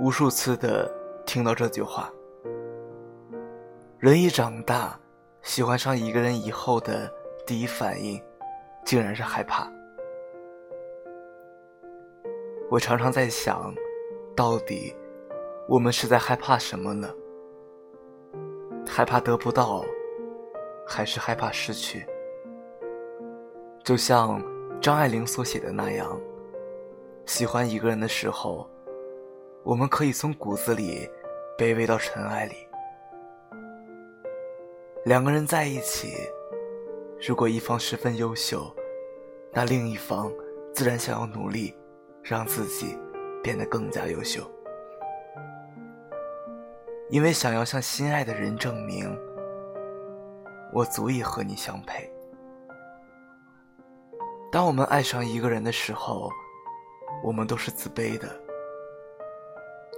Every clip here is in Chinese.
无数次的听到这句话，人一长大，喜欢上一个人以后的第一反应，竟然是害怕。我常常在想，到底我们是在害怕什么呢？害怕得不到，还是害怕失去？就像张爱玲所写的那样，喜欢一个人的时候。我们可以从骨子里卑微到尘埃里。两个人在一起，如果一方十分优秀，那另一方自然想要努力，让自己变得更加优秀，因为想要向心爱的人证明，我足以和你相配。当我们爱上一个人的时候，我们都是自卑的。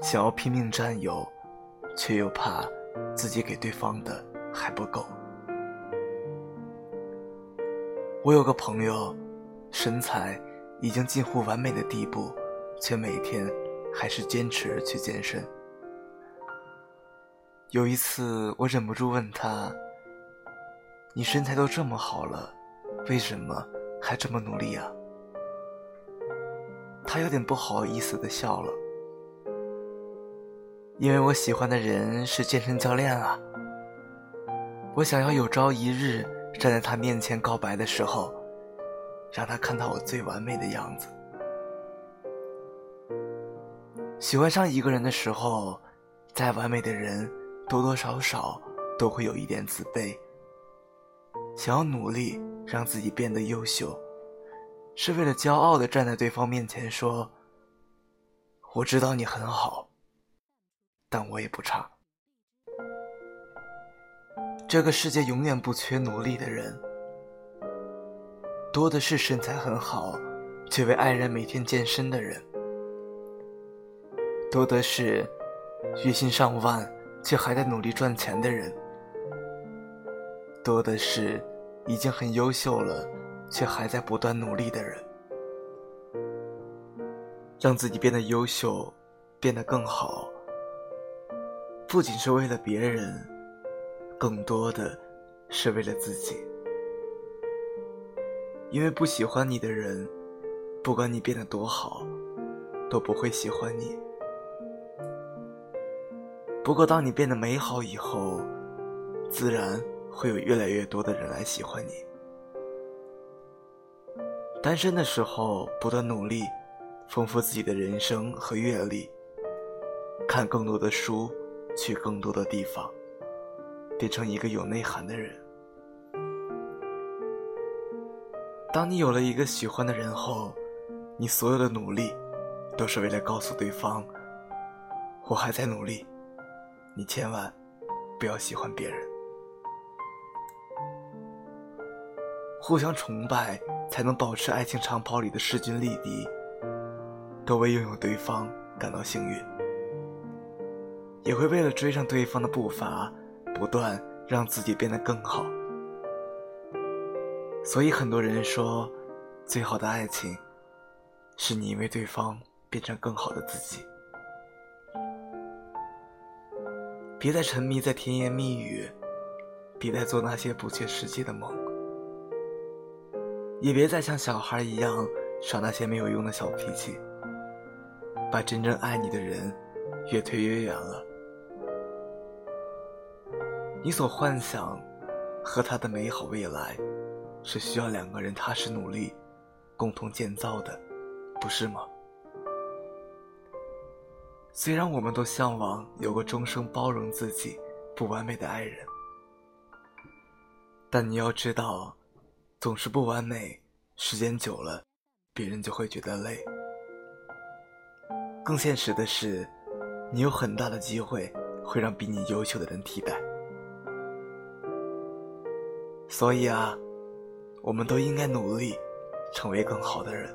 想要拼命占有，却又怕自己给对方的还不够。我有个朋友，身材已经近乎完美的地步，却每天还是坚持去健身。有一次，我忍不住问他：“你身材都这么好了，为什么还这么努力啊？”他有点不好意思的笑了。因为我喜欢的人是健身教练啊，我想要有朝一日站在他面前告白的时候，让他看到我最完美的样子。喜欢上一个人的时候，再完美的人多多少少都会有一点自卑，想要努力让自己变得优秀，是为了骄傲的站在对方面前说：“我知道你很好。”但我也不差。这个世界永远不缺努力的人，多的是身材很好却为爱人每天健身的人，多的是月薪上万却还在努力赚钱的人，多的是已经很优秀了却还在不断努力的人。让自己变得优秀，变得更好。不仅是为了别人，更多的是为了自己。因为不喜欢你的人，不管你变得多好，都不会喜欢你。不过，当你变得美好以后，自然会有越来越多的人来喜欢你。单身的时候，不断努力，丰富自己的人生和阅历，看更多的书。去更多的地方，变成一个有内涵的人。当你有了一个喜欢的人后，你所有的努力，都是为了告诉对方，我还在努力，你千万不要喜欢别人。互相崇拜，才能保持爱情长跑里的势均力敌，都为拥有对方感到幸运。也会为了追上对方的步伐，不断让自己变得更好。所以很多人说，最好的爱情，是你为对方变成更好的自己。别再沉迷在甜言蜜语，别再做那些不切实际的梦，也别再像小孩一样耍那些没有用的小脾气，把真正爱你的人越推越远了。你所幻想和他的美好未来，是需要两个人踏实努力，共同建造的，不是吗？虽然我们都向往有个终生包容自己不完美的爱人，但你要知道，总是不完美时间久了，别人就会觉得累。更现实的是，你有很大的机会会让比你优秀的人替代。所以啊，我们都应该努力，成为更好的人。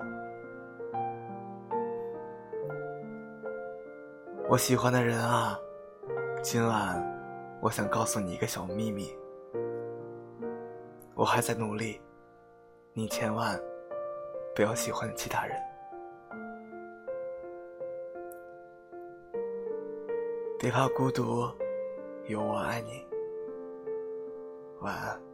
我喜欢的人啊，今晚我想告诉你一个小秘密。我还在努力，你千万不要喜欢其他人。别怕孤独，有我爱你。晚安。